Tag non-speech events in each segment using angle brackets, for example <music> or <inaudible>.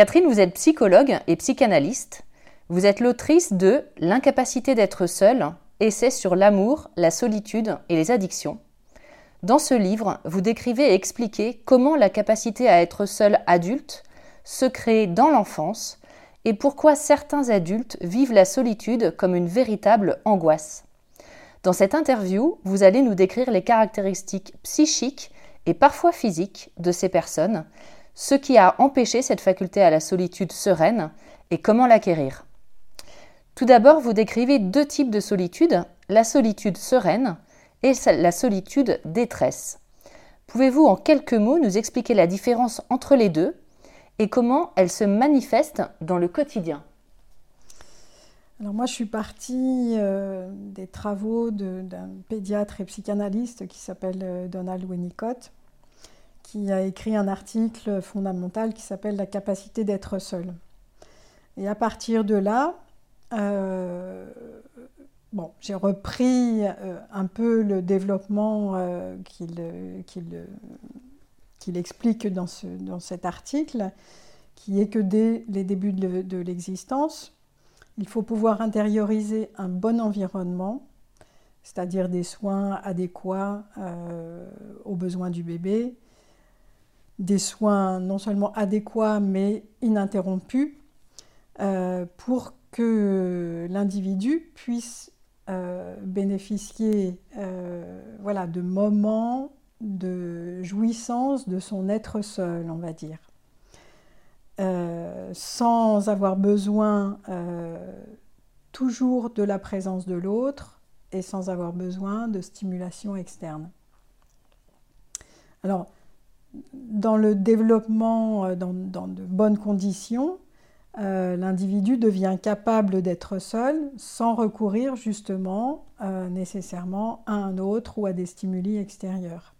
Catherine, vous êtes psychologue et psychanalyste. Vous êtes l'autrice de L'incapacité d'être seule, essai sur l'amour, la solitude et les addictions. Dans ce livre, vous décrivez et expliquez comment la capacité à être seul adulte se crée dans l'enfance et pourquoi certains adultes vivent la solitude comme une véritable angoisse. Dans cette interview, vous allez nous décrire les caractéristiques psychiques et parfois physiques de ces personnes, ce qui a empêché cette faculté à la solitude sereine et comment l'acquérir. Tout d'abord, vous décrivez deux types de solitude, la solitude sereine et la solitude détresse. Pouvez-vous en quelques mots nous expliquer la différence entre les deux et comment elle se manifeste dans le quotidien? Alors moi, je suis partie euh, des travaux d'un pédiatre et psychanalyste qui s'appelle euh, Donald Winnicott, qui a écrit un article fondamental qui s'appelle La capacité d'être seul. Et à partir de là, euh, bon, j'ai repris euh, un peu le développement euh, qu'il explique dans, ce- dans cet article, qui est que dès les débuts de, l'existence, il faut pouvoir intérioriser un bon environnement, c'est-à-dire des soins adéquats aux besoins du bébé, des soins non seulement adéquats mais ininterrompus, euh, pour que l'individu puisse euh, bénéficier euh, voilà, de moments de jouissance de son être seul, on va dire. Sans avoir besoin toujours de la présence de l'autre et sans avoir besoin de stimulation externe. Alors, dans le développement euh, dans, de bonnes conditions, euh, l'individu devient capable d'être seul sans recourir justement euh, nécessairement à un autre ou à des stimuli extérieurs.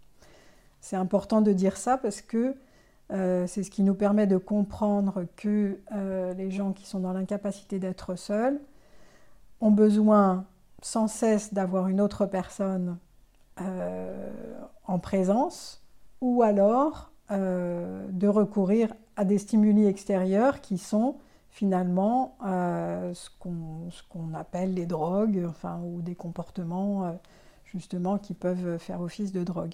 C'est important de dire ça parce que c'est ce qui nous permet de comprendre que les gens qui sont dans l'incapacité d'être seuls ont besoin sans cesse d'avoir une autre personne en présence ou alors euh, de recourir à des stimuli extérieurs qui sont finalement euh, ce qu'on appelle les drogues, enfin, ou des comportements euh, justement qui peuvent faire office de drogue.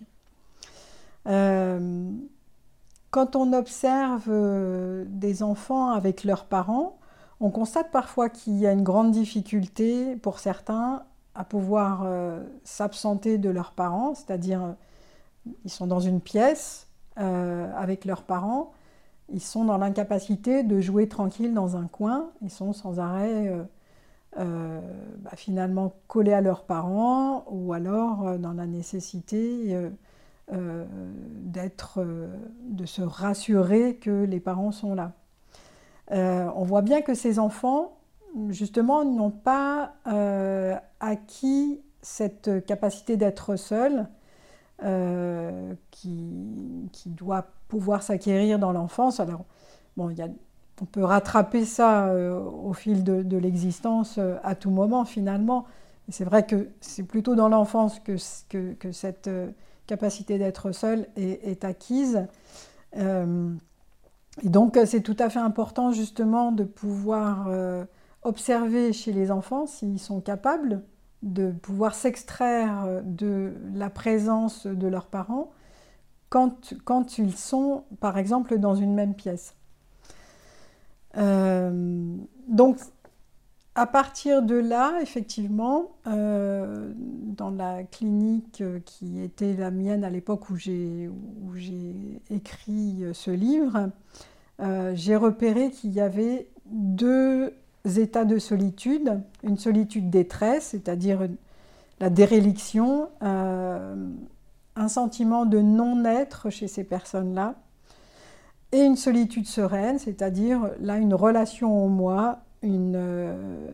Quand on observe des enfants avec leurs parents, on constate parfois qu'il y a une grande difficulté pour certains à pouvoir s'absenter de leurs parents, c'est-à-dire ils sont dans une pièce euh, avec leurs parents, ils sont dans l'incapacité de jouer tranquille dans un coin, ils sont sans arrêt euh, euh, bah, finalement collés à leurs parents ou alors dans la nécessité d'être, de se rassurer que les parents sont là. On voit bien que ces enfants justement, n'ont pas acquis cette capacité d'être seul qui, doit pouvoir s'acquérir dans l'enfance. Alors, bon, on peut rattraper ça euh, au fil de, l'existence euh, à tout moment finalement. C'est vrai que c'est plutôt dans l'enfance que, cette euh, capacité d'être seul est, acquise. et donc c'est tout à fait important justement de pouvoir observer chez les enfants s'ils sont capables de pouvoir s'extraire de la présence de leurs parents quand, ils sont par exemple dans une même pièce. Euh, donc, à partir de là, effectivement, euh, dans la clinique qui était la mienne à l'époque où j'ai écrit ce livre, euh, j'ai repéré qu'il y avait deux états de solitude, une solitude détresse, c'est-à-dire la déréliction, un sentiment de non-être chez ces personnes-là, et une solitude sereine, c'est-à-dire là une relation au moi, euh,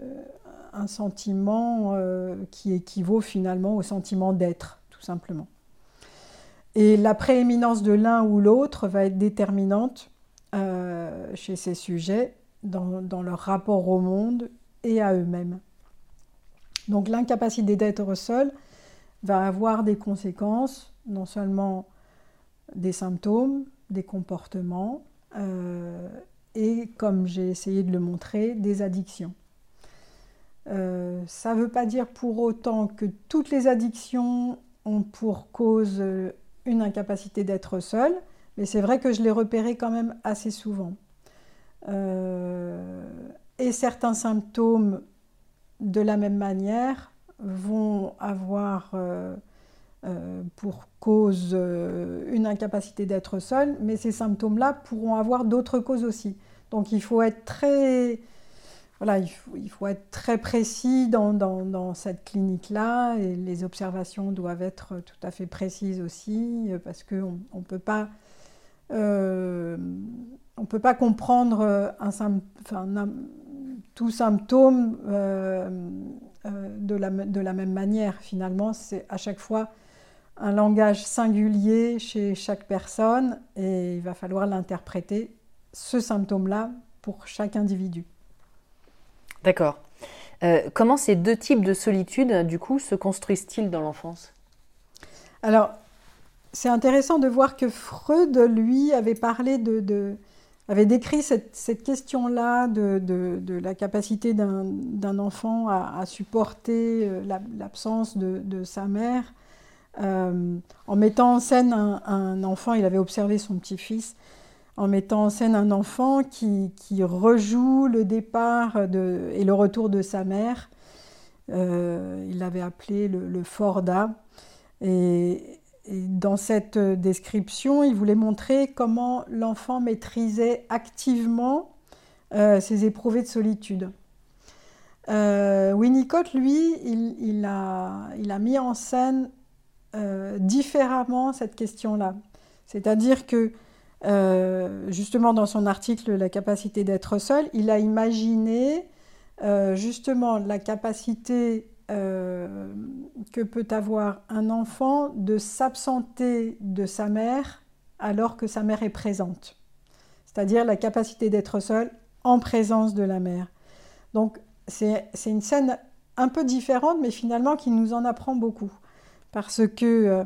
un sentiment euh, qui équivaut finalement au sentiment d'être, tout simplement. Et la prééminence de l'un ou l'autre va être déterminante euh, chez ces sujets dans, leur rapport au monde et à eux-mêmes. Donc l'incapacité d'être seul va avoir des conséquences, non seulement des symptômes, des comportements euh, et, comme j'ai essayé de le montrer, des addictions. Euh, ça ne veut pas dire pour autant que toutes les addictions ont pour cause une incapacité d'être seul, mais c'est vrai que je l'ai repéré quand même assez souvent. Et certains symptômes, de la même manière, vont avoir euh, pour cause euh, une incapacité d'être seul, mais ces symptômes-là pourront avoir d'autres causes aussi. Donc il faut être très, voilà, il faut, être très précis dans, cette clinique-là et les observations doivent être tout à fait précises aussi euh, parce qu'on ne peut pas... on peut pas comprendre un, enfin, tout symptôme de, la, de la même manière. Finalement, c'est à chaque fois un langage singulier chez chaque personne et il va falloir l'interpréter, ce symptôme-là, pour chaque individu. D'accord. Euh, comment ces deux types de solitude, du coup, se construisent-ils dans l'enfance? Alors, c'est intéressant de voir que Freud, lui, avait parlé de, avait décrit cette, question-là de, la capacité d'un enfant à, supporter euh, l'absence de, sa mère euh, en mettant en scène un, enfant, il avait observé son petit-fils, en mettant en scène un enfant qui, rejoue le départ et le retour de sa mère. Euh, il l'avait appelé le, Forda. Et, dans cette description, il voulait montrer comment l'enfant maîtrisait activement euh, ses éprouvés de solitude. Winnicott, lui, il, a, mis en scène euh, différemment cette question-là. C'est-à-dire que, euh, justement, dans son article La capacité d'être seul, il a imaginé euh, justement la capacité que peut avoir un enfant de s'absenter de sa mère alors que sa mère est présente. C'est-à-dire la capacité d'être seul en présence de la mère. Donc, c'est une scène un peu différente, mais finalement qui nous en apprend beaucoup parce que euh,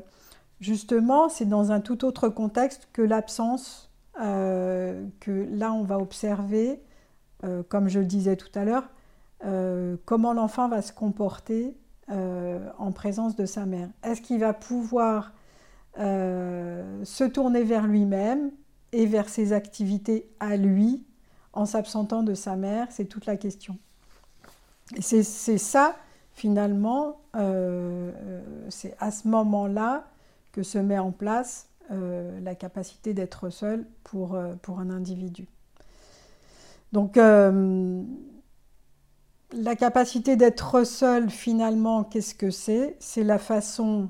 justement, c'est dans un tout autre contexte que l'absence euh, que là, on va observer, euh, comme je le disais tout à l'heure, comment l'enfant va se comporter en présence de sa mère. Est-ce qu'il va pouvoir se tourner vers lui-même et vers ses activités à lui en s'absentant de sa mère? C'est toute la question. C'est ça finalement, euh, euh, c'est à ce moment-là que se met en place euh, la capacité d'être seul pour, pour un individu. Donc, la capacité d'être seul, finalement, qu'est-ce que c'est? C'est la façon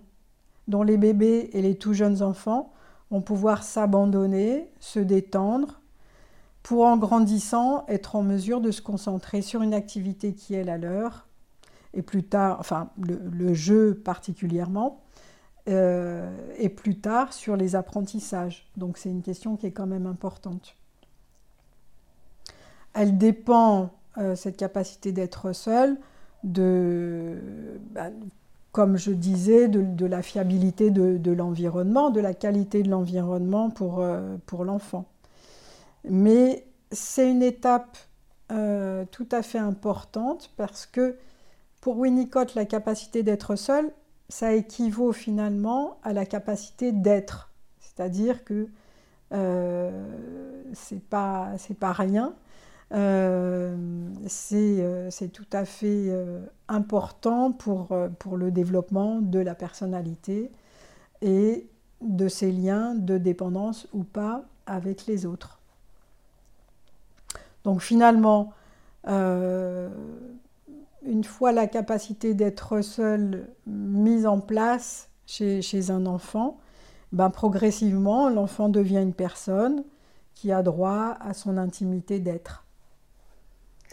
dont les bébés et les tout jeunes enfants vont pouvoir s'abandonner, se détendre, pour en grandissant être en mesure de se concentrer sur une activité qui est la leur, et plus tard, enfin le, jeu particulièrement, euh, et plus tard sur les apprentissages. Donc c'est une question qui est quand même importante. Elle dépend, euh, cette capacité d'être seule, de, bah, comme je disais, de, la fiabilité de, l'environnement, de la qualité de l'environnement pour, euh, pour l'enfant. Mais c'est une étape euh, tout à fait importante parce que pour Winnicott, la capacité d'être seul, ça équivaut finalement à la capacité d'être. C'est-à-dire que euh, c'est pas, pas rien. Euh, euh, c'est tout à fait important pour, le développement de la personnalité et de ses liens de dépendance ou pas avec les autres. Donc finalement, euh, une fois la capacité d'être seul mise en place chez, un enfant, ben progressivement, l'enfant devient une personne qui a droit à son intimité d'être.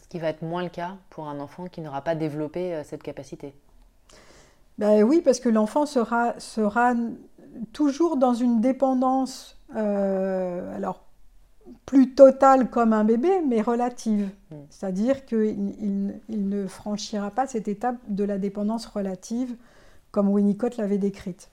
Ce qui va être moins le cas pour un enfant qui n'aura pas développé euh, cette capacité. Ben oui, parce que l'enfant sera, sera toujours dans une dépendance, euh, alors plus totale comme un bébé, mais relative. Mm. C'est-à-dire qu'il il, ne franchira pas cette étape de la dépendance relative comme Winnicott l'avait décrite.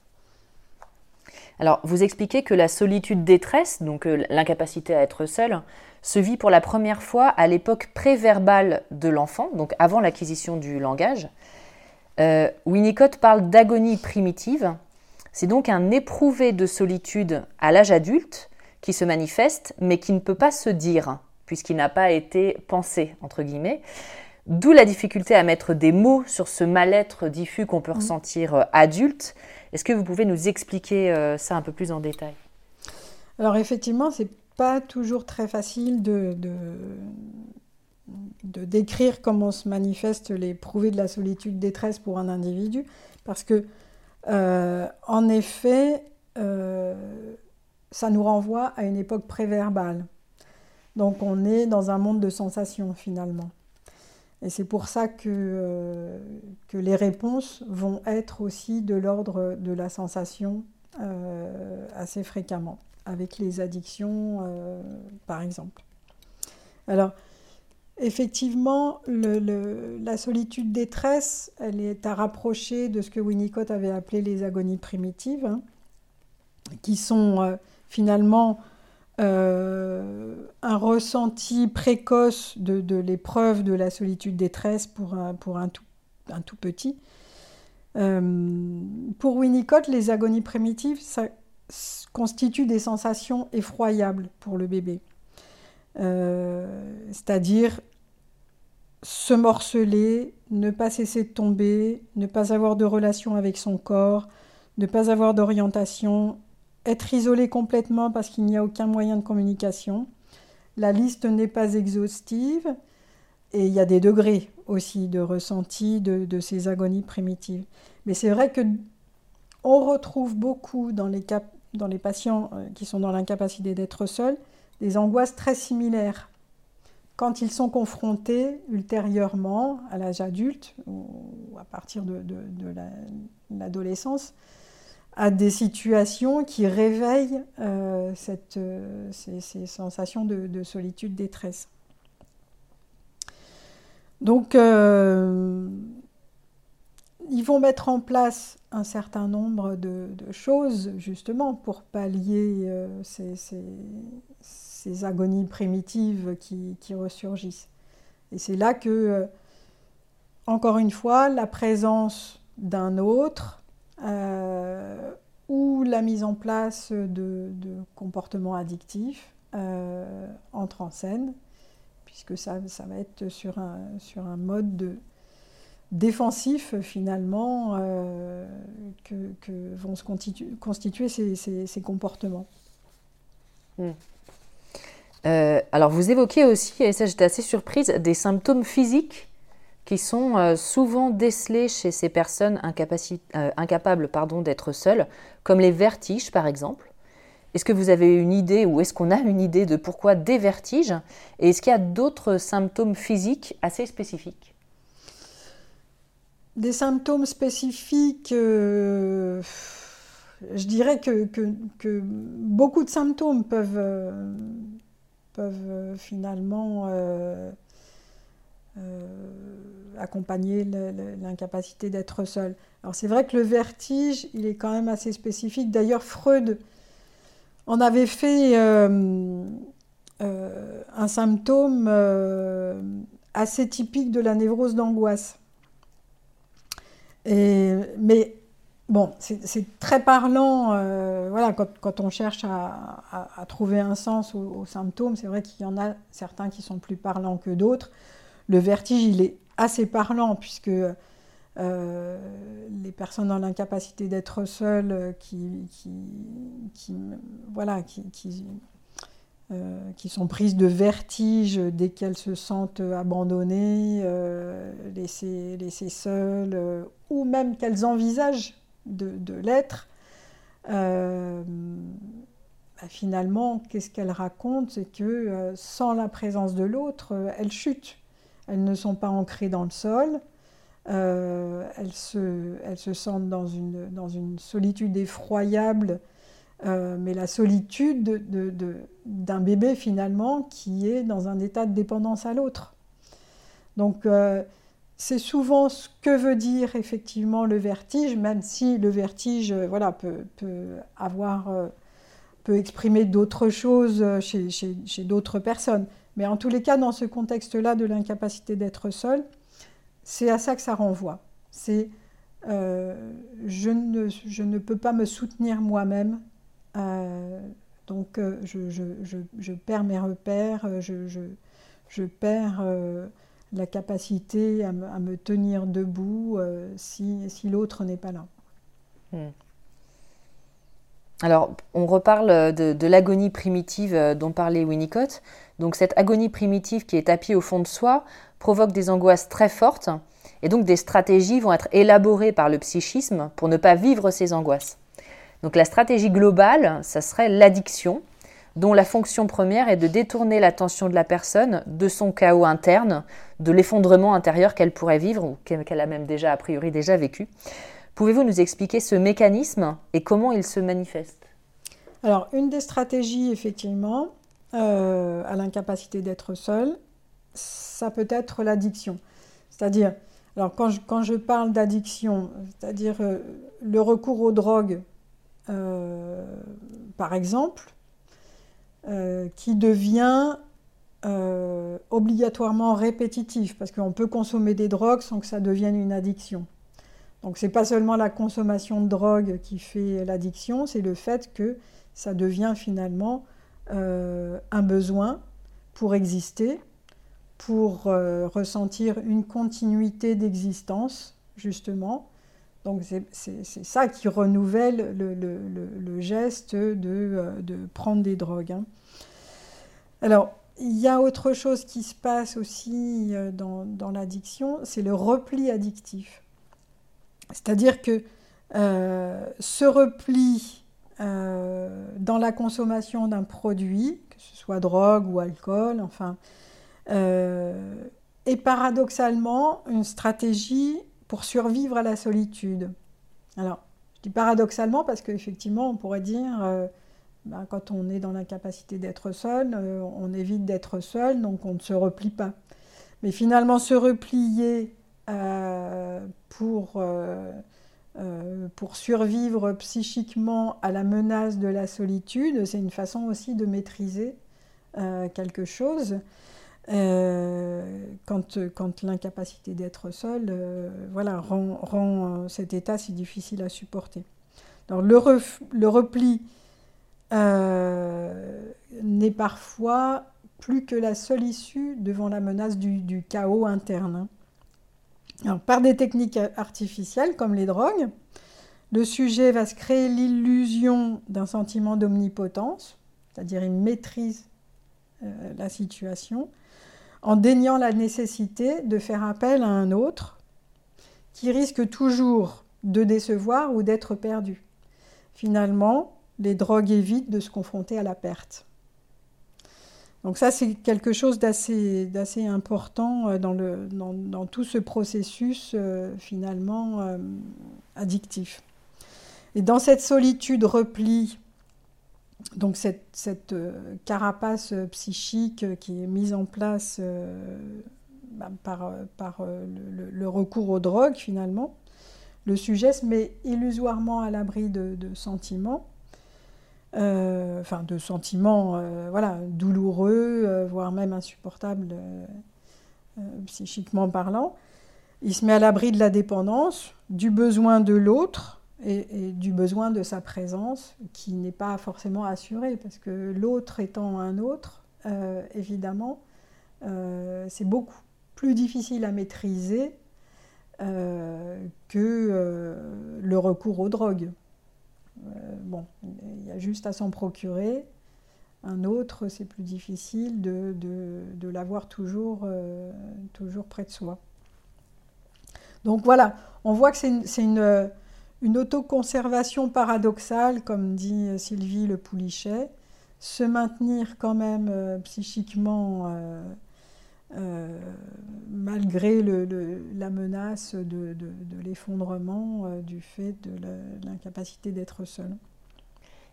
Alors, vous expliquez que la solitude détresse, donc euh, l'incapacité à être seul, se vit pour la première fois à l'époque préverbale de l'enfant, donc avant l'acquisition du langage. Euh, Winnicott parle d'agonie primitive. C'est donc un éprouvé de solitude à l'âge adulte qui se manifeste, mais qui ne peut pas se dire, puisqu'il n'a pas été pensé, entre guillemets. D'où la difficulté à mettre des mots sur ce mal-être diffus qu'on peut mmh. ressentir euh, adulte. Est-ce que vous pouvez nous expliquer euh, ça un peu plus en détail? Alors effectivement, c'est pas toujours très facile de, de, décrire comment se manifestent les prouvés de la solitude détresse pour un individu, parce que euh, en effet, ça nous renvoie à une époque préverbale. Donc on est dans un monde de sensations finalement. Et c'est pour ça que, euh, que, les réponses vont être aussi de l'ordre de la sensation euh, assez fréquemment, avec les addictions euh, par exemple. Alors, effectivement, la solitude détresse, elle est à rapprocher de ce que Winnicott avait appelé les agonies primitives, hein, qui sont finalement euh, un ressenti précoce de, l'épreuve de la solitude détresse pour un, tout, un tout petit. Euh, pour Winnicott, les agonies primitives, ça constituent des sensations effroyables pour le bébé. Euh, c'est-à-dire se morceler, ne pas cesser de tomber, ne pas avoir de relation avec son corps, ne pas avoir d'orientation, être isolé complètement parce qu'il n'y a aucun moyen de communication. La liste n'est pas exhaustive et il y a des degrés aussi de ressenti de, ces agonies primitives. Mais c'est vrai que on retrouve beaucoup dans les, dans les patients euh, qui sont dans l'incapacité d'être seuls des angoisses très similaires quand ils sont confrontés ultérieurement à l'âge adulte ou à partir de, l'adolescence à des situations qui réveillent euh, cette, euh, ces, sensations de, solitude, détresse. Donc, ils vont mettre en place un certain nombre de, choses, justement, pour pallier ces, ces, agonies primitives qui, qui ressurgissent. Et c'est là que, encore une fois, la présence d'un autre, euh, ou la mise en place de, comportements addictifs euh, entre en scène, puisque ça, ça va être sur un, sur un mode de, défensif finalement euh, que, vont se constituer ces, ces, comportements. Hmm. alors vous évoquez aussi, et ça j'étais assez surprise, des symptômes physiques qui sont euh, souvent décelés chez ces personnes euh, incapables d'être seules, comme les vertiges par exemple. Est-ce que vous avez une idée ou est-ce qu'on a une idée de pourquoi des vertiges? Et est-ce qu'il y a d'autres symptômes physiques assez spécifiques? Des symptômes spécifiques, euh, je dirais que, beaucoup de symptômes peuvent, euh, euh, finalement accompagner l'incapacité d'être seul. Alors c'est vrai que le vertige, il est quand même assez spécifique. D'ailleurs, Freud en avait fait un symptôme assez typique de la névrose d'angoisse. Mais bon, c'est très parlant. voilà, quand, on cherche à, trouver un sens aux symptômes, c'est vrai qu'il y en a certains qui sont plus parlants que d'autres. Le vertige, il est assez parlant puisque euh, les personnes dans l'incapacité d'être seules euh, qui, qui, voilà, qui, euh, qui, sont prises de vertige dès qu'elles se sentent abandonnées, laissées, laissées, seules, ou même qu'elles envisagent de, l'être. Bah, finalement, qu'est-ce qu'elles racontent? C'est que sans la présence de l'autre, elles chutent. Elles ne sont pas ancrées dans le sol, euh, elles, se, elles, se, sentent dans une, dans une solitude effroyable, euh, mais la solitude d'un bébé finalement qui est dans un état de dépendance à l'autre. Donc euh, c'est souvent ce que veut dire effectivement le vertige, même si le vertige voilà, peut, peut avoir, peut exprimer d'autres choses chez, chez, chez d'autres personnes. Mais en tous les cas, dans ce contexte-là de l'incapacité d'être seul, c'est à ça que ça renvoie. C'est euh, je, ne, je, ne, peux pas me soutenir moi-même, euh, donc euh, je, perds mes repères, je, perds la capacité à me, tenir debout si, si l'autre n'est pas là. Hmm. Alors, on reparle de, de l'agonie primitive dont parlait Winnicott. Donc, cette agonie primitive qui est tapie au fond de soi, provoque des angoisses très fortes et donc des stratégies vont être élaborées par le psychisme pour ne pas vivre ces angoisses. Donc la stratégie globale, ça serait l'addiction, dont la fonction première est de détourner l'attention de la personne de son chaos interne, de l'effondrement intérieur qu'elle pourrait vivre ou qu'elle a même déjà a priori déjà vécu. Pouvez-vous nous expliquer ce mécanisme et comment il se manifeste? Alors une des stratégies effectivement euh, à l'incapacité d'être seul, ça peut être l'addiction. C'est-à-dire, alors quand je, parle d'addiction, c'est-à-dire euh, le recours aux drogues, par exemple, euh, qui devient obligatoirement répétitif, parce qu'on peut consommer des drogues sans que ça devienne une addiction. Donc c'est pas seulement la consommation de drogue qui fait l'addiction, c'est le fait que ça devient finalement un besoin pour exister pour euh, ressentir une continuité d'existence, justement. Donc c'est ça qui renouvelle le, geste de, euh, de, prendre des drogues. Hein. Alors, il y a autre chose qui se passe aussi euh, dans, l'addiction, c'est le repli addictif. C'est-à-dire que ce repli dans la consommation d'un produit, que ce soit drogue ou alcool, enfin, euh, et paradoxalement une stratégie pour survivre à la solitude. Alors, je dis paradoxalement parce qu'effectivement, on pourrait dire, euh, ben, quand on est dans l'incapacité d'être seul, euh, on évite d'être seul, donc on ne se replie pas. Mais finalement, se replier pour, pour survivre psychiquement à la menace de la solitude, c'est une façon aussi de maîtriser quelque chose. Euh, quand, quand l'incapacité d'être seul euh, voilà, rend, rend, euh, cet état si difficile à supporter. Alors, le, le repli n'est parfois plus que la seule issue devant la menace du, du chaos interne. Hein. Alors, par des techniques artificielles comme les drogues, le sujet va se créer l'illusion d'un sentiment d'omnipotence, c'est-à-dire il maîtrise la situation, en déniant la nécessité de faire appel à un autre qui risque toujours de décevoir ou d'être perdu. Finalement, les drogues évitent de se confronter à la perte. Donc ça, c'est quelque chose d'assez, important euh, dans, tout ce processus euh, finalement euh, addictif. Et dans cette solitude repli, donc cette, carapace psychique qui est mise en place bah, par, par le, recours aux drogues finalement, le sujet se met illusoirement à l'abri de sentiments euh, enfin de sentiments euh, voilà, douloureux, euh, voire même insupportables psychiquement parlant. Il se met à l'abri de la dépendance, du besoin de l'autre et, du besoin de sa présence qui n'est pas forcément assuré, parce que l'autre étant un autre, évidemment, c'est beaucoup plus difficile à maîtriser que le recours aux drogues. Euh, bon, il y a juste à s'en procurer. Un autre, c'est plus difficile de, de, l'avoir toujours, euh, toujours près de soi. Donc voilà, on voit que c'est une, une, autoconservation paradoxale, comme dit Sylvie Le Poulichet, se maintenir quand même euh, psychiquement euh, malgré la menace de, l'effondrement euh, du fait de l'incapacité d'être seul.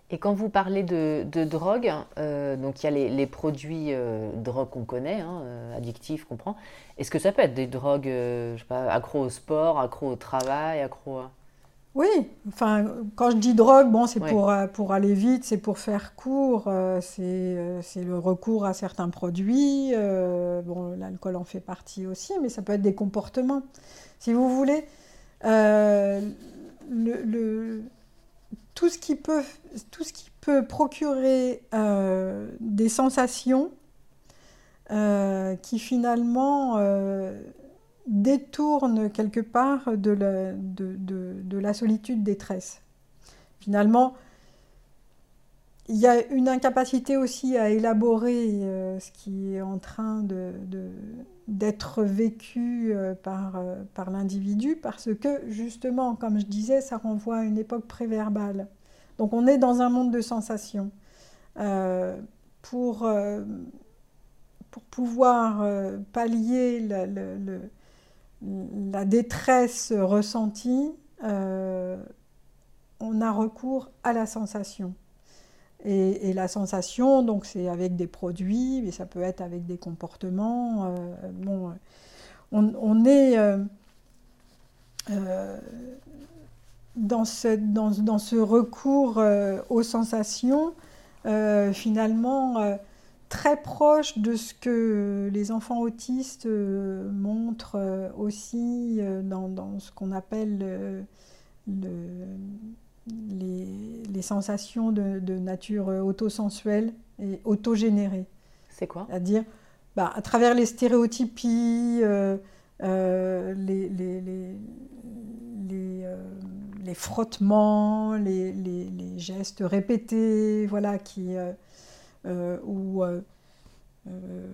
Et quand vous parlez de, drogue, euh, donc il y a les, produits drogue qu'on connaît, hein, addictifs, qu'on prend. Est-ce que ça peut être des drogues, je accro au sport, accro au travail, accro à... Oui, enfin, quand je dis drogue, bon, c'est pour, euh, pour aller vite, c'est pour faire court, euh, euh, c'est le recours à certains produits. bon, l'alcool en fait partie aussi, mais ça peut être des comportements. Si vous voulez, le, tout, ce qui peut, tout ce qui peut procurer des sensations qui finalement détourne quelque part de la, de, solitude détresse. Finalement, il y a une incapacité aussi à élaborer euh, ce qui est en train d'être vécu euh, par, euh, par l'individu, parce que justement, comme je disais, ça renvoie à une époque préverbale. Donc on est dans un monde de sensations. pour, pour pouvoir pallier le la détresse ressentie, euh, on a recours à la sensation. Et, la sensation, donc c'est avec des produits, mais ça peut être avec des comportements. Euh, bon, on, est euh, dans, ce, dans, dans, ce, recours aux sensations, finalement très proche de ce que les enfants autistes euh, montrent euh, aussi euh, dans, ce qu'on appelle les, sensations de, nature autosensuelle et autogénérée. C'est quoi? C'est-à-dire, bah, à travers les stéréotypies, les, les, frottements, les, gestes répétés, voilà, qui ou euh, euh,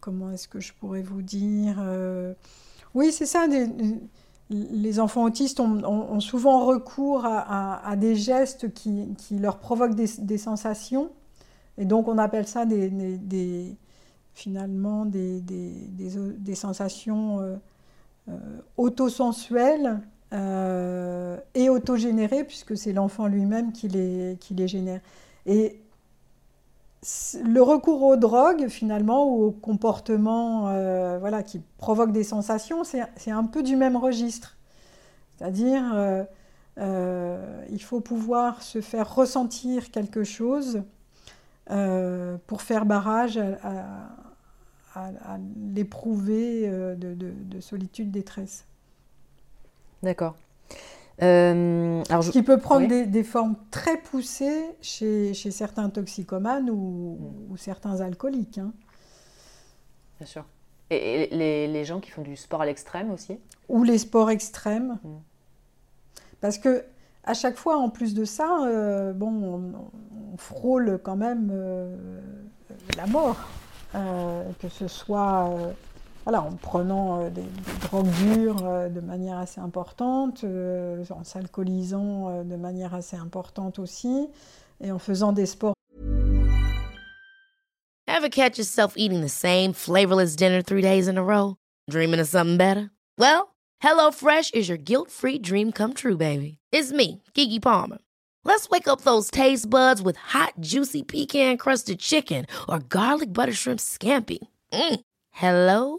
comment est-ce que je pourrais vous dire Oui, c'est ça. les enfants autistes ont, souvent recours à, des gestes qui, leur provoquent des, sensations. Et donc, on appelle ça des, finalement des, sensations autosensuelles et autogénérées, puisque c'est l'enfant lui-même qui les, qui les génère. Le recours aux drogues, finalement, ou aux comportements euh, voilà, qui provoquent des sensations, c'est un peu du même registre. C'est-à-dire, euh, euh, il faut pouvoir se faire ressentir quelque chose pour faire barrage à, l'éprouver de, de, solitude, détresse. D'accord. Euh, alors qui peut prendre des, formes très poussées chez, chez certains toxicomanes ou, certains alcooliques. Hein. Bien sûr. Et, les, les, gens qui font du sport à l'extrême aussi? Ou les sports extrêmes. Mm. Parce que à chaque fois, en plus de ça, euh, bon, on, frôle quand même euh, la mort. que ce soit voilà, en prenant euh, des, drogues dures euh, de manière assez importante, euh, en s'alcoolisant de manière assez importante aussi, et en faisant des sports. Ever catch yourself eating the same flavorless dinner three days in a row? Dreaming of something better? Well, HelloFresh is your guilt-free dream come true, baby. It's me, Kiki Palmer. Let's wake up those taste buds with hot, juicy pecan-crusted chicken or garlic butter shrimp scampi. Mm. Hello?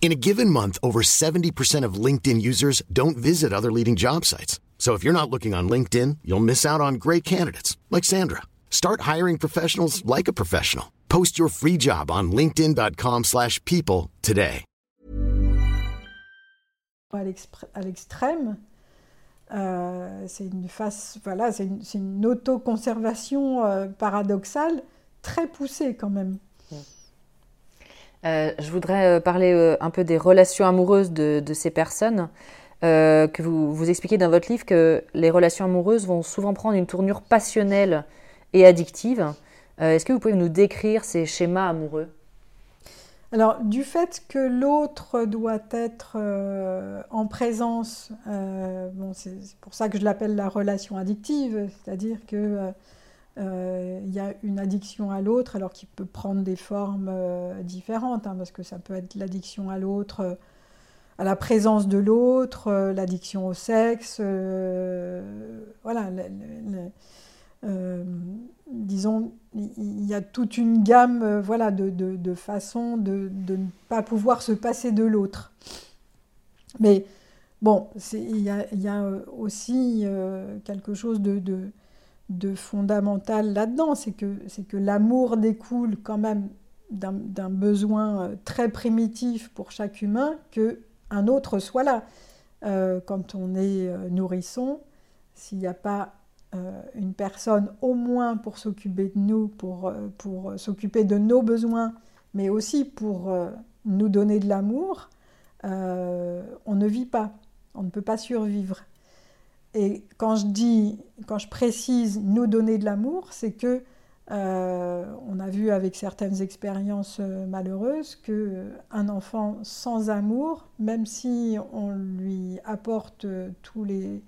In a given month, over 70% of LinkedIn users don't visit other leading job sites. So if you're not looking on LinkedIn, you'll miss out on great candidates like Sandra. Start hiring professionals like a professional. Post your free job on linkedin.com/people slash people today. à l'extrême. Euh, c'est une face, voilà, c'est une, c'est une autoconservation euh, paradoxale très poussée quand même. Mm. Euh, je voudrais euh, parler euh, un peu des relations amoureuses de, ces personnes. Que vous, vous expliquez dans votre livre que les relations amoureuses vont souvent prendre une tournure passionnelle et addictive. Est-ce que vous pouvez nous décrire ces schémas amoureux? Alors, du fait que l'autre doit être en présence, bon, c'est pour ça que je l'appelle la relation addictive, c'est-à-dire que euh, il y a une addiction à l'autre, alors qu'il peut prendre des formes euh, différentes, hein, parce que ça peut être l'addiction à l'autre, euh, à la présence de l'autre, l'addiction au sexe, voilà. disons, il y a toute une gamme voilà, de, de, de façons de, de ne pas pouvoir se passer de l'autre. Mais bon, il y y a aussi quelque chose de, de, fondamental là-dedans, c'est que, c'est que l'amour découle quand même d'un besoin euh, très primitif pour chaque humain que un autre soit là. Euh, quand on est euh, nourrisson, s'il n'y a pas une personne au moins pour s'occuper de nous, pour, pour s'occuper de nos besoins, mais aussi pour nous donner de l'amour, on ne vit pas, on ne peut pas survivre. Et quand je dis, quand je précise nous donner de l'amour, c'est que euh, on a vu avec certaines expériences euh, malheureuses que euh, un enfant sans amour, même si on lui apporte tous les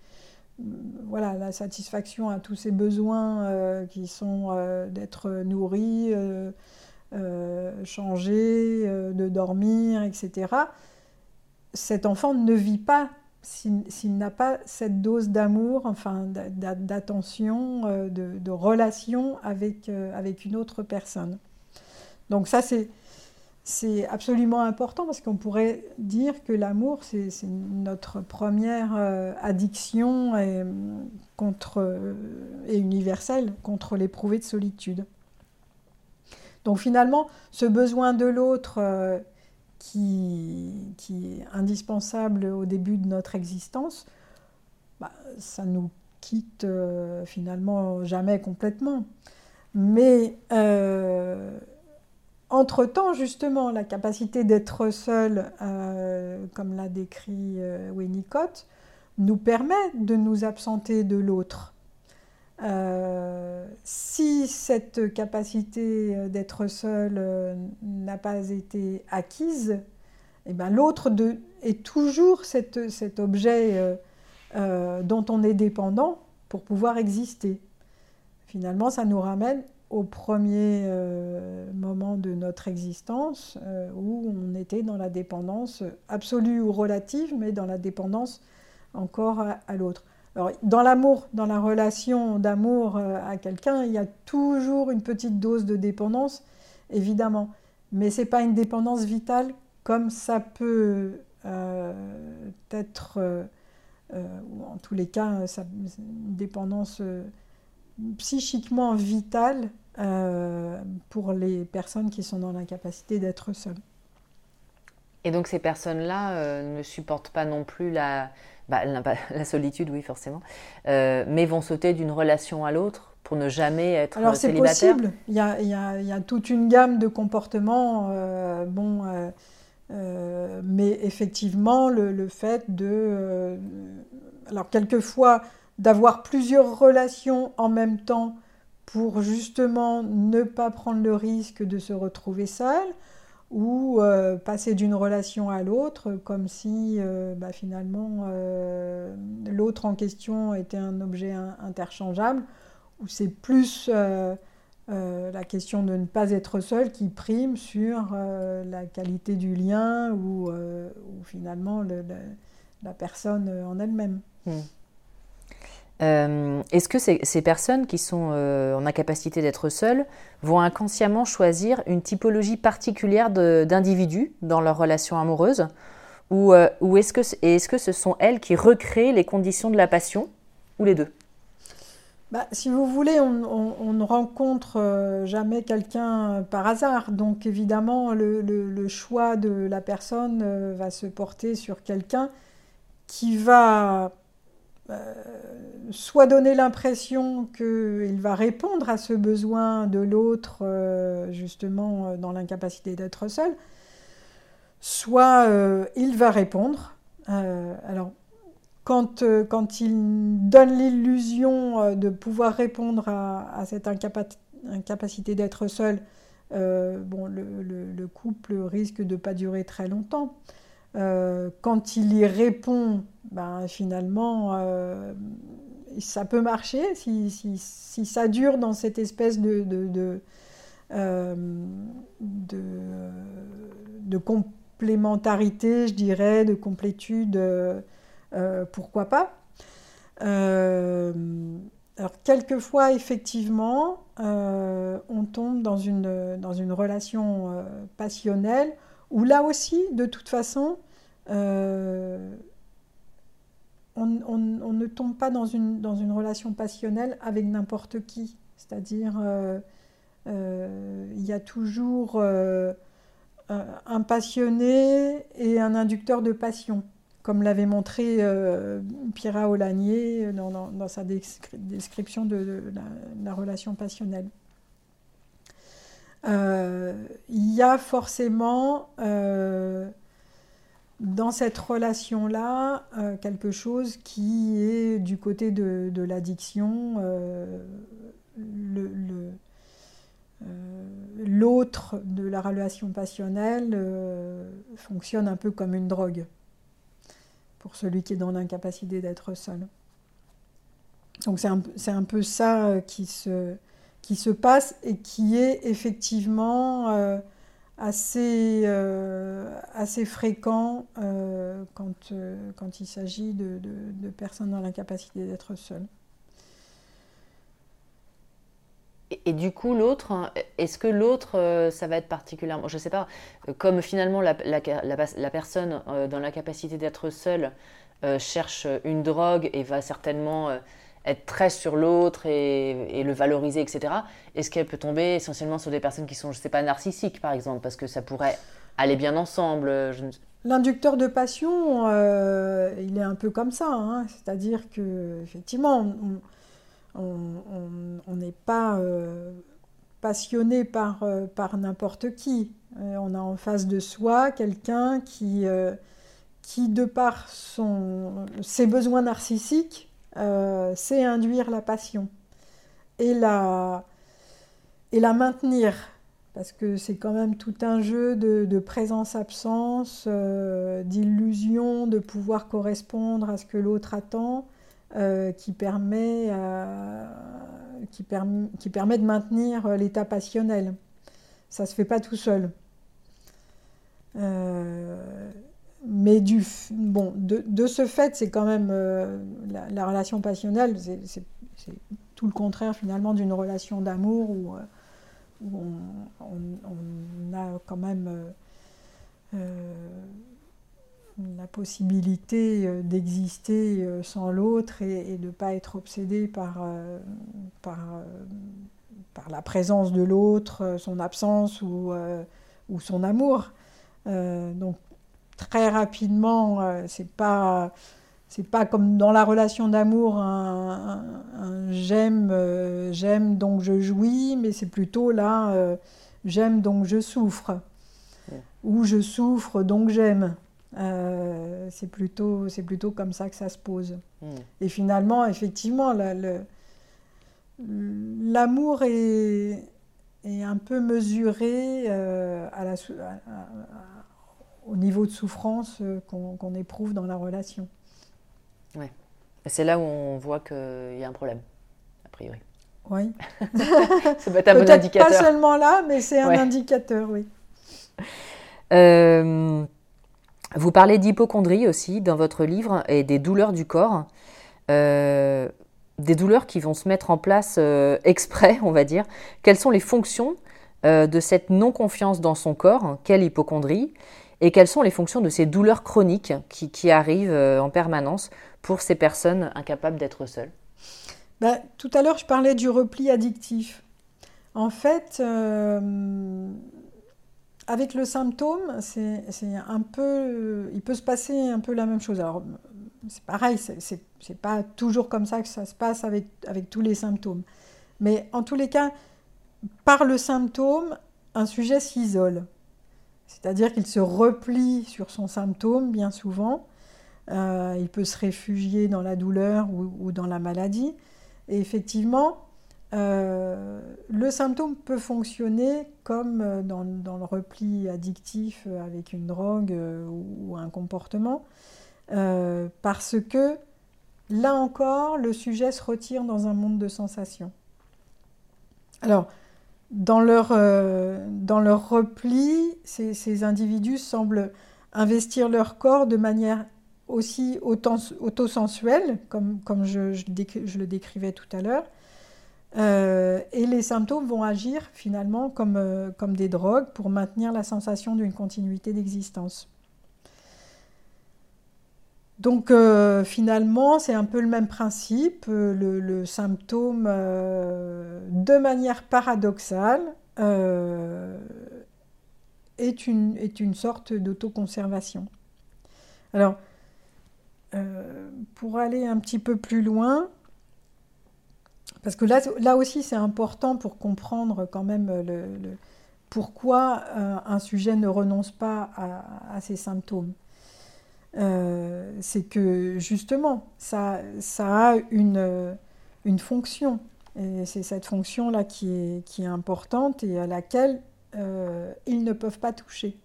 voilà, la satisfaction à tous ses besoins qui sont d'être nourri, changé, de dormir, etc. Cet enfant ne vit pas s'il n'a pas cette dose d'amour, enfin d'a- d'a- d'attention, euh, de, relation avec, euh, avec une autre personne. Donc ça, c'est absolument important parce qu'on pourrait dire que l'amour, c'est notre première euh, addiction et, universelle contre l'éprouvé de solitude. Donc finalement, ce besoin de l'autre qui, est indispensable au début de notre existence, bah, ça nous quitte euh, finalement jamais complètement. Mais euh, entre-temps, justement, la capacité d'être seul, euh, comme l'a décrit Winnicott, nous permet de nous absenter de l'autre. Euh, si cette capacité euh, d'être seul euh, n'a pas été acquise, eh ben, l'autre est toujours cet objet dont on est dépendant pour pouvoir exister. Finalement, ça nous ramène au premier moment de notre existence où on était dans la dépendance absolue ou relative, mais dans la dépendance encore à l'autre. Alors, dans l'amour, dans la relation d'amour euh, à quelqu'un, il y a toujours une petite dose de dépendance, évidemment. Mais ce n'est pas une dépendance vitale comme ça peut euh, être, euh, ou en tous les cas, une dépendance psychiquement vitale pour les personnes qui sont dans l'incapacité d'être seules. Et donc ces personnes-là ne supportent pas non plus la, bah, <laughs> la, solitude, oui, forcément, mais vont sauter d'une relation à l'autre pour ne jamais être Alors c'est possible. Il y, a, il, y a, il y, a, toute une gamme de comportements. bon, euh, mais effectivement, le, fait de... Euh, alors quelquefois, d'avoir plusieurs relations en même temps pour justement ne pas prendre le risque de se retrouver seul ou euh, passer d'une relation à l'autre comme si bah, finalement l'autre en question était un objet interchangeable, ou c'est plus euh, la question de ne pas être seul qui prime sur euh, la qualité du lien ou, euh, finalement la personne en elle-même. Hmm. Est-ce que ces, personnes qui sont en incapacité d'être seules vont inconsciemment choisir une typologie particulière d'individus dans leur relation amoureuse Ou, ou est-ce que, est que ce sont elles qui recréent les conditions de la passion Ou les deux? Bah, si vous voulez, on, ne rencontre euh, jamais quelqu'un par hasard. Donc évidemment, le, choix de la personne euh, va se porter sur quelqu'un qui va euh, soit donner l'impression qu'il va répondre à ce besoin de l'autre, justement dans l'incapacité d'être seul, soit il va répondre. alors euh, quand, il donne l'illusion euh, de pouvoir répondre à, cette incapacité d'être seul, euh, bon, le, couple risque de ne pas durer très longtemps. Quand il y répond, ben, finalement, ça peut marcher si, ça dure dans cette espèce de, de complémentarité, je dirais, de complétude. Euh, pourquoi pas euh, alors, quelquefois, effectivement, euh, on tombe dans une relation passionnelle où là aussi, de toute façon, on, ne tombe pas dans une, relation passionnelle avec n'importe qui. C'est-à-dire, il y a toujours un passionné et un inducteur de passion comme l'avait montré euh, Pierre Olanier dans, sa description de, la, relation passionnelle. Euh, il y a forcément euh, dans cette relation-là quelque chose qui est du côté de, l'addiction. L'autre de la relation passionnelle fonctionne un peu comme une drogue pour celui qui est dans l'incapacité d'être seul. Donc c'est un, peu ça euh, qui se, qui se passe et qui est effectivement euh, assez, euh, assez fréquent quand, quand il s'agit de, de, personnes dans l'incapacité d'être seules. Et, du coup, l'autre, est-ce que l'autre, ça va être particulièrement, je ne sais pas, comme finalement la, la, la, personne dans l'incapacité d'être seule cherche une drogue et va certainement être très sur l'autre et, le valoriser, etc., est-ce qu'elle peut tomber essentiellement sur des personnes qui sont, je ne sais pas, narcissiques, par exemple, parce que ça pourrait aller bien ensemble L'inducteur de passion, il est un peu comme ça, hein. c'est-à-dire que effectivement, on n'est pas euh, passionné par, euh, par n'importe qui. Euh, on a en face de soi quelqu'un qui, qui, de par son, ses besoins narcissiques, sait induire la passion et la, et la maintenir. Parce que c'est quand même tout un jeu de, de présence-absence, d'illusion, de pouvoir correspondre à ce que l'autre attend. Euh, qui, permet, euh, qui, qui, permet de maintenir l'état passionnel. Ça ne se fait pas tout seul. Euh, mais du, bon, de, de ce fait, c'est quand même la, relation passionnelle, c'est tout le contraire finalement d'une relation d'amour où, où on, a quand même la possibilité euh, d'exister euh, sans l'autre et, de ne pas être obsédé par, euh, par, par la présence de l'autre, son absence ou, ou son amour. donc très rapidement, euh, c'est pas c'est pas comme dans la relation d'amour un, j'aime euh, j'aime donc je jouis, mais c'est plutôt là euh, j'aime donc je souffre ou je souffre donc j'aime. c'est plutôt c'est plutôt comme ça que ça se pose. Et finalement, effectivement, l'amour est, est un peu mesuré à la, au niveau de souffrance euh, qu'on éprouve dans la relation. Ouais. C'est là où on voit qu'il y a un problème, a priori. Oui. <laughs> Ça peut être un bon indicateur. Pas seulement là, mais c'est un indicateur, oui. Euh, vous parlez d'hypochondrie aussi dans votre livre et des douleurs du corps. Euh, des douleurs qui vont se mettre en place exprès, on va dire. Quelles sont les fonctions de cette non-confiance dans son corps? Quelle hypochondrie et quelles sont les fonctions de ces douleurs chroniques qui, arrivent euh, en permanence pour ces personnes incapables d'être seules? Bah, Tout à l'heure, je parlais du repli addictif. En fait, euh, avec le symptôme, c'est un peu, il peut se passer un peu la même chose. Alors, c'est pareil, c'est pas toujours comme ça que ça se passe avec, avec tous les symptômes. Mais en tous les cas, par le symptôme, un sujet s'isole. C'est-à-dire qu'il se replie sur son symptôme bien souvent. Euh, il peut se réfugier dans la douleur ou, dans la maladie. Et effectivement, euh, le symptôme peut fonctionner comme euh, dans, le repli addictif avec une drogue ou, un comportement, parce que là encore, le sujet se retire dans un monde de sensations. Alors, dans leur, euh, dans leur repli, ces, individus semblent investir leur corps de manière aussi autosensuelle, comme, comme je, je, le décrivais tout à l'heure. Euh, et les symptômes vont agir finalement comme, euh, comme des drogues pour maintenir la sensation d'une continuité d'existence. Donc euh, finalement, c'est un peu le même principe. Euh, le, symptôme, euh, de manière paradoxale, est, une, est une sorte d'autoconservation. Alors, pour aller un petit peu plus loin, parce que là, là aussi c'est important pour comprendre quand même le, pourquoi un sujet ne renonce pas à ses symptômes. Euh, c'est que justement, ça, a une, une fonction. Et c'est cette fonction-là qui est, qui est importante et à laquelle euh, ils ne peuvent pas toucher.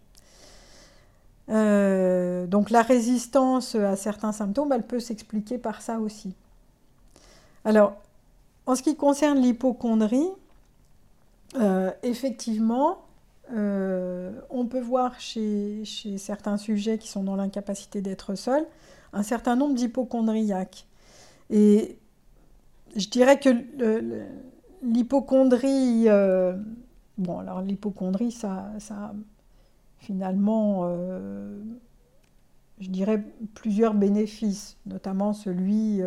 Euh, donc la résistance à certains symptômes, elle peut s'expliquer par ça aussi. Alors, en ce qui concerne l'hypochondrie, effectivement, euh, on peut voir chez, certains sujets qui sont dans l'incapacité d'être seuls un certain nombre d'hypochondriaques. Et je dirais que l'hypochondrie, euh, bon alors l'hypochondrie, ça, ça finalement, euh, je dirais plusieurs bénéfices, notamment celui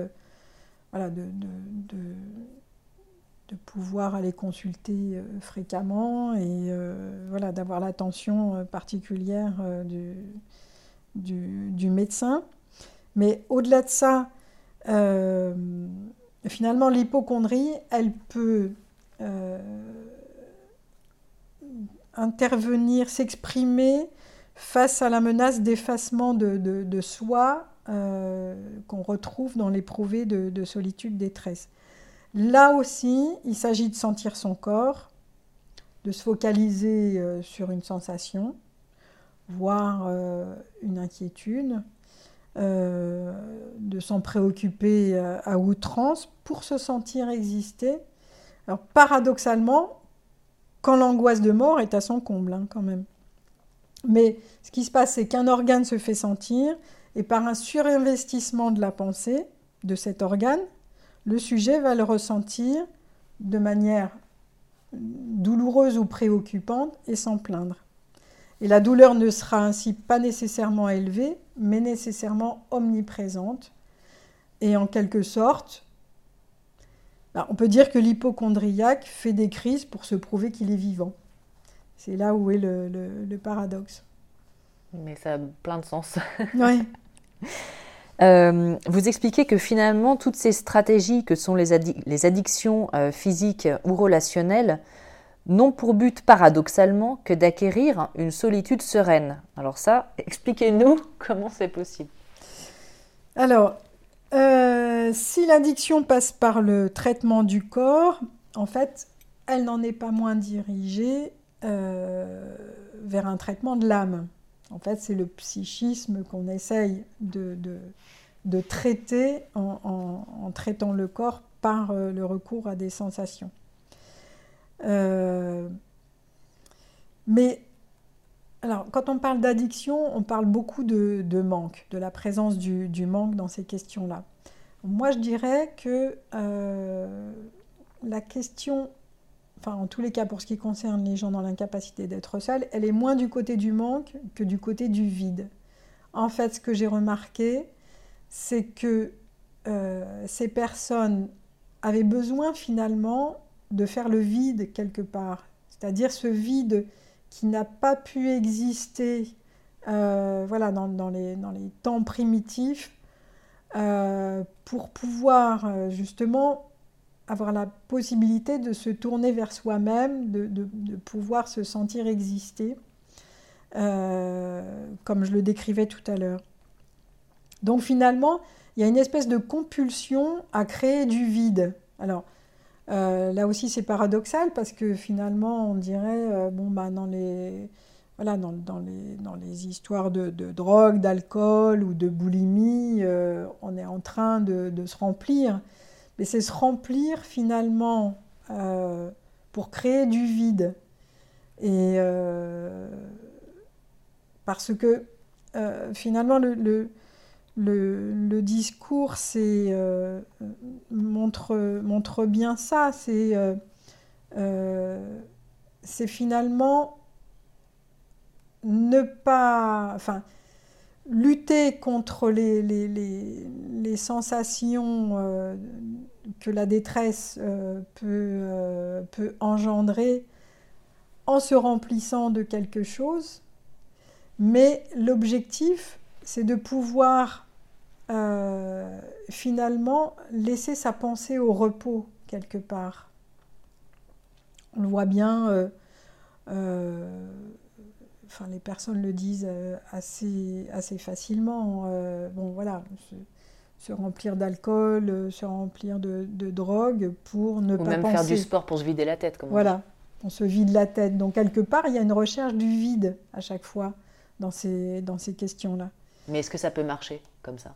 de pouvoir aller consulter euh, fréquemment et euh, voilà, d'avoir l'attention euh, particulière du, du, médecin. Mais au-delà de ça, finalement, l'hypochondrie, elle peut intervenir, s'exprimer face à la menace d'effacement de, de, soi qu'on retrouve dans l'éprouvé de, de solitude, détresse. Là aussi, il s'agit de sentir son corps, de se focaliser euh, sur une sensation, voire euh, une inquiétude, euh, de s'en préoccuper à outrance pour se sentir exister. Alors paradoxalement, quand l'angoisse de mort est à son comble hein, quand même. Mais ce qui se passe, c'est qu'un organe se fait sentir et par un surinvestissement de la pensée de cet organe, le sujet va le ressentir de manière douloureuse ou préoccupante et sans plaindre. Et la douleur ne sera ainsi pas nécessairement élevée, mais nécessairement omniprésente. Et en quelque sorte, bah, on peut dire que l'hypochondriaque fait des crises pour se prouver qu'il est vivant. C'est là où est le, paradoxe. Mais ça a plein de sens. Oui. <laughs> Euh, vous expliquez que finalement, toutes ces stratégies que sont les, addictions euh, physiques ou relationnelles n'ont pour but paradoxalement que d'acquérir une solitude sereine. Alors ça, <laughs> expliquez-nous <laughs> comment c'est possible. Alors, euh, si l'addiction passe par le traitement du corps, en fait, elle n'en est pas moins dirigée vers un traitement de l'âme. En fait, c'est le psychisme qu'on essaye de, traiter en, traitant le corps par euh, le recours à des sensations. Euh, mais alors, quand on parle d'addiction, on parle beaucoup de, manque, de la présence du, manque dans ces questions-là. Moi, je dirais que euh, la question enfin en tous les cas pour ce qui concerne les gens dans l'incapacité d'être seuls, elle est moins du côté du manque que du côté du vide. En fait, ce que j'ai remarqué, c'est que euh, ces personnes avaient besoin finalement de faire le vide quelque part, c'est-à-dire ce vide qui n'a pas pu exister euh, voilà, dans, les, temps primitifs euh, pour pouvoir justement avoir la possibilité de se tourner vers soi-même, de, pouvoir se sentir exister, euh, comme je le décrivais tout à l'heure. Donc finalement, il y a une espèce de compulsion à créer du vide. Alors, euh, là aussi, c'est paradoxal parce que finalement, on dirait, euh, bon, bah, dans les, voilà, dans, les, dans les histoires de, drogue, d'alcool ou de boulimie, on est en train de, de se remplir mais c'est se remplir finalement euh, pour créer du vide. Et euh, parce que euh, finalement le, le, discours montre, montre bien ça, c'est c'est finalement ne pas, enfin, lutter contre les, sensations euh, que la détresse euh, euh, peut, engendrer en se remplissant de quelque chose. Mais l'objectif, c'est de pouvoir finalement laisser sa pensée au repos quelque part. On le voit bien enfin, les personnes le disent euh, assez, assez facilement. Euh, bon, voilà, se, remplir d'alcool, euh, se remplir de, drogue pour ne Ou pas même faire du sport pour se vider la tête. Comme voilà, on, se vide la tête. Donc, quelque part, il y a une recherche du vide à chaque fois dans ces, dans ces questions-là. Mais est-ce que ça peut marcher comme ça?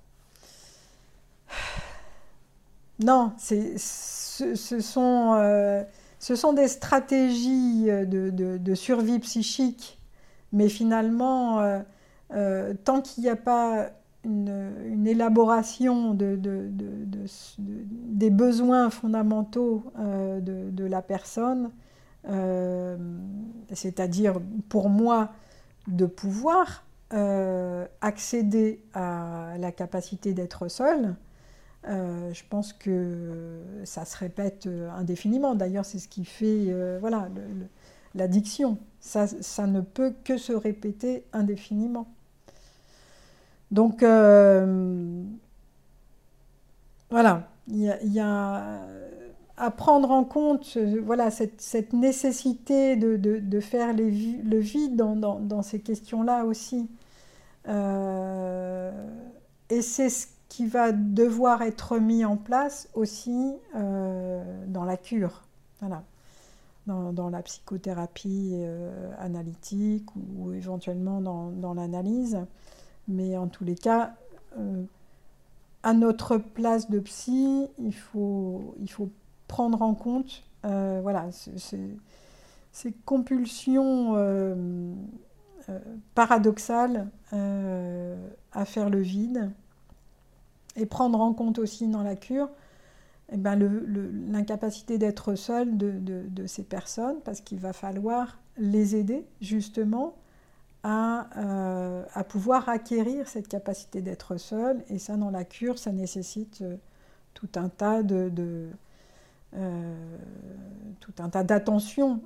Non, c'est, ce, sont, ce sont des stratégies de, de survie psychique mais finalement, euh, euh, tant qu'il n'y a pas une, élaboration de, des besoins fondamentaux euh, de, la personne, c'est-à-dire pour moi de pouvoir accéder à la capacité d'être seul, je pense que ça se répète indéfiniment. D'ailleurs, c'est ce qui fait voilà, l'addiction ça, ne peut que se répéter indéfiniment. Donc, euh, voilà, il y, a, à prendre en compte voilà, cette, nécessité de, faire le vide dans, ces questions-là aussi. Euh, et c'est ce qui va devoir être mis en place aussi euh, dans la cure. Voilà dans, la psychothérapie euh, analytique ou, éventuellement dans, l'analyse. Mais en tous les cas, euh, à notre place de psy, il faut, prendre en compte euh, voilà, ces compulsions paradoxales à faire le vide et prendre en compte aussi dans la cure eh ben l'incapacité d'être seul de, ces personnes, parce qu'il va falloir les aider justement à, euh, à, pouvoir acquérir cette capacité d'être seul. Et ça, dans la cure, ça nécessite euh, tout un tas de, euh, tout un tas d'attention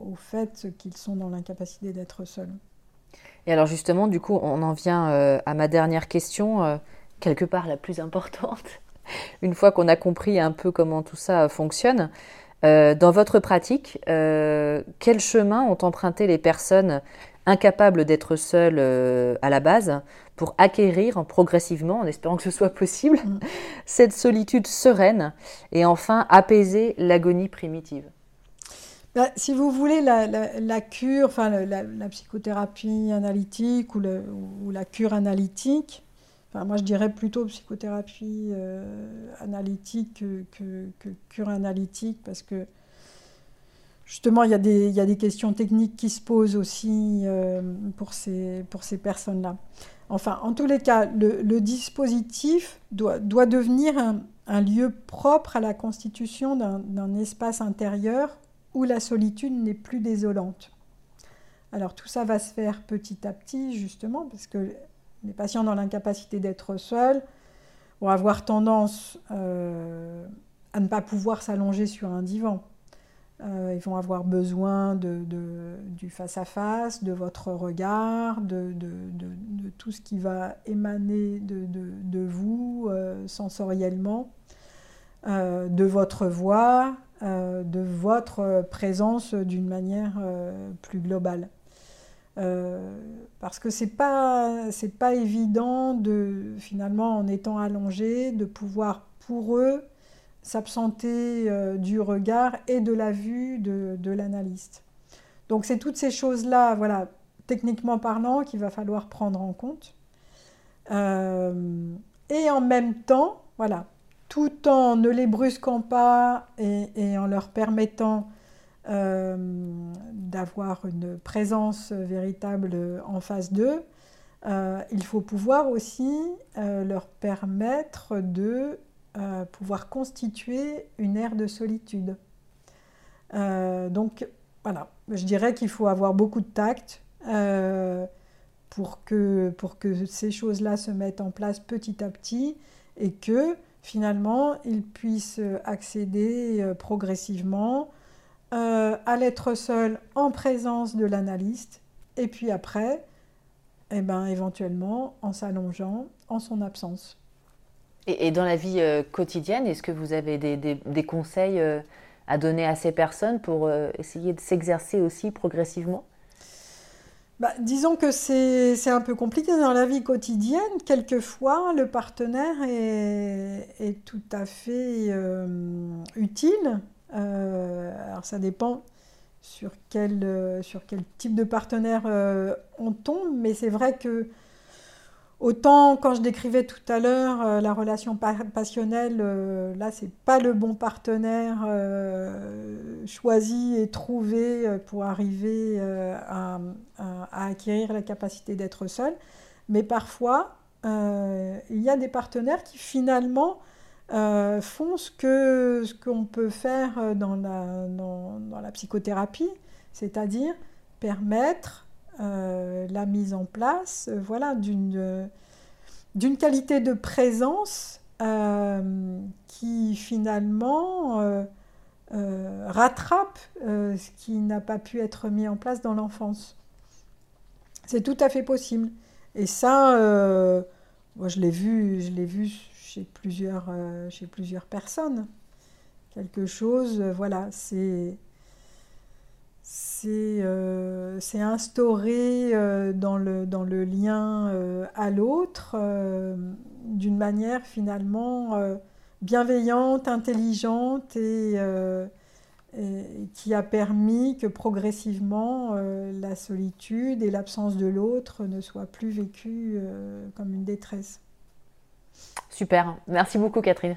au fait qu'ils sont dans l'incapacité d'être seuls. Et alors justement, du coup, on en vient à ma dernière question, quelque part la plus importante. <laughs> Une fois qu'on a compris un peu comment tout ça fonctionne, euh, dans votre pratique, quel chemin ont emprunté les personnes incapables d'être seules à la base pour acquérir progressivement, en espérant que ce soit possible, mm. <laughs> cette solitude sereine et enfin apaiser l'agonie primitive? Bah, si vous voulez, la, cure, enfin la, psychothérapie analytique ou, ou, la cure analytique, enfin, moi je dirais plutôt psychothérapie euh, analytique que, cure analytique parce que justement il y, a des, questions techniques qui se posent aussi euh, pour ces, personnes-là. Enfin, en tous les cas, le, dispositif doit, devenir un, lieu propre à la constitution d'un espace intérieur où la solitude n'est plus désolante. Alors tout ça va se faire petit à petit, justement, parce que les patients dans l'incapacité d'être seuls vont avoir tendance euh, à ne pas pouvoir s'allonger sur un divan. Euh, ils vont avoir besoin du face-à-face, de votre regard, de, tout ce qui va émaner de, vous euh, sensoriellement, de votre voix, de votre présence d'une manière plus globale. Euh, parce que c'est pas c'est pas évident de finalement en étant allongé de pouvoir pour eux s'absenter du regard et de la vue de, de l'analyste. Donc c'est toutes ces choses là, voilà, techniquement parlant, qu'il va falloir prendre en compte. et en même temps, voilà, tout en ne les brusquant pas et, en leur permettant euh, d'avoir une présence véritable en face d'eux, euh, il faut pouvoir aussi euh, leur permettre de pouvoir constituer une ère de solitude. donc voilà, je dirais qu'il faut avoir beaucoup de tact pour, que, pour que ces choses-là se mettent en place petit à petit et que finalement, ils puissent accéder progressivement euh, à l'être seul en présence de l'analyste, et puis après, eh ben, éventuellement en s'allongeant en son absence. Et, dans la vie euh, quotidienne, est-ce que vous avez des, conseils à donner à ces personnes pour essayer de s'exercer aussi progressivement? Bah, disons que c'est un peu compliqué dans la vie quotidienne. Quelquefois, le partenaire est, tout à fait euh, utile. Euh, alors ça dépend sur quel, sur quel type de partenaire euh, on tombe, mais c'est vrai que Autant quand je décrivais tout à l'heure euh, la relation passionnelle, euh, là c'est pas le bon partenaire euh, choisi et trouvé pour arriver à, acquérir la capacité d'être seul. Mais parfois, il y a des partenaires qui finalement font ce que ce qu'on peut faire dans la, dans, la psychothérapie, c'est-à-dire permettre euh, la mise en place euh, voilà, d'une d'une qualité de présence euh, qui finalement rattrape ce qui n'a pas pu être mis en place dans l'enfance. C'est tout à fait possible. Et ça, moi, je l'ai vu, je l'ai vu chez plusieurs, chez plusieurs personnes. Quelque chose, voilà, c'est euh, c'est instauré euh, dans, le, dans le lien euh, à l'autre d'une manière finalement bienveillante, intelligente et, qui a permis que progressivement la solitude et l'absence de l'autre ne soient plus vécues comme une détresse. Super, merci beaucoup Catherine.